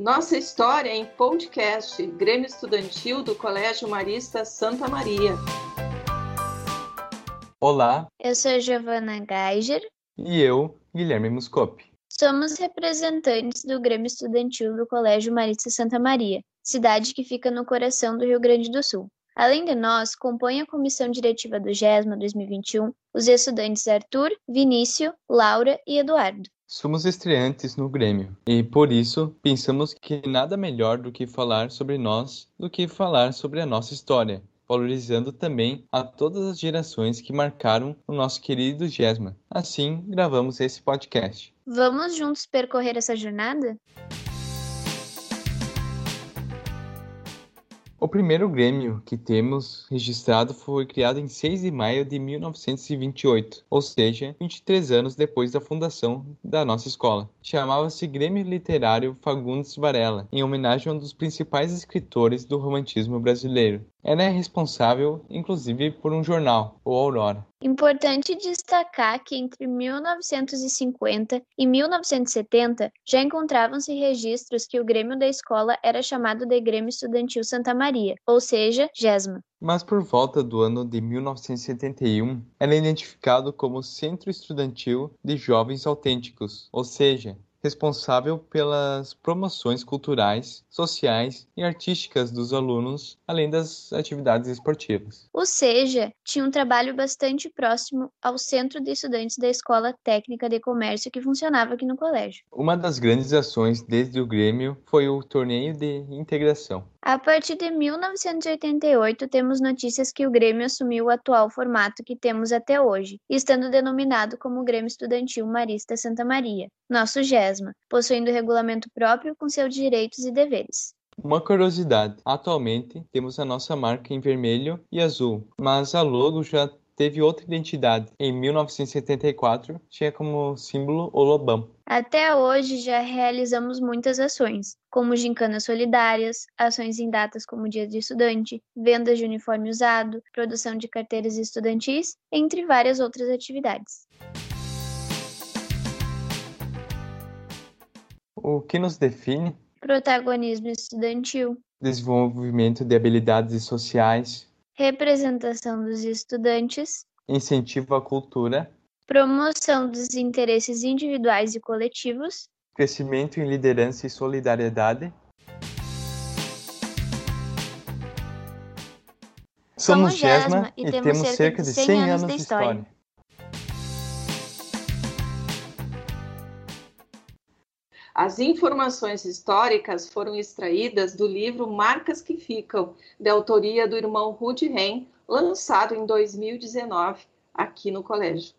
Nossa história em podcast Grêmio Estudantil do Colégio Marista Santa Maria. Olá. Eu sou Giovana Geiger. E eu, Guilherme Muscopi. Somos representantes do Grêmio Estudantil do Colégio Marista Santa Maria, cidade que fica no coração do Rio Grande do Sul. Além de nós, compõe a comissão diretiva do GESMA 2021 os estudantes Arthur, Vinícius, Laura e Eduardo. Somos estreantes no Grêmio e, por isso, pensamos que nada melhor do que falar sobre nós do que falar sobre a nossa história, valorizando também a todas as gerações que marcaram o nosso querido GESMA. Assim, gravamos esse podcast. Vamos juntos percorrer essa jornada? O primeiro Grêmio que temos registrado foi criado em 6 de maio de 1928, ou seja, 23 anos depois da fundação da nossa escola. Chamava-se Grêmio Literário Fagundes Varela, em homenagem a um dos principais escritores do romantismo brasileiro. Ela é responsável, inclusive, por um jornal, o Aurora. Importante destacar que entre 1950 e 1970 já encontravam-se registros que o Grêmio da escola era chamado de Grêmio Estudantil Santa Maria, ou seja, GESMA. Mas por volta do ano de 1971, era identificado como Centro Estudantil de Jovens Autênticos, ou seja, responsável pelas promoções culturais, sociais e artísticas dos alunos, além das atividades esportivas. Ou seja, tinha um trabalho bastante próximo ao Centro de Estudantes da Escola Técnica de Comércio que funcionava aqui no colégio. Uma das grandes ações desde o Grêmio foi o torneio de integração. A partir de 1988, temos notícias que o Grêmio assumiu o atual formato que temos até hoje, estando denominado como Grêmio Estudantil Marista Santa Maria, nosso GESMA, possuindo regulamento próprio com seus direitos e deveres. Uma curiosidade: atualmente temos a nossa marca em vermelho e azul, mas a logo já teve outra identidade. Em 1974, tinha como símbolo o lobão. Até hoje já realizamos muitas ações, como gincanas solidárias, ações em datas como Dia de Estudante, vendas de uniforme usado, produção de carteiras estudantis, entre várias outras atividades. O que nos define? Protagonismo estudantil, desenvolvimento de habilidades sociais, representação dos estudantes, incentivo à cultura, promoção dos interesses individuais e coletivos, crescimento em liderança e solidariedade. Somos GESMA e, temos cerca de 100 anos de história. As informações históricas foram extraídas do livro Marcas que Ficam, de autoria do irmão Rudy Ren, lançado em 2019 aqui no colégio.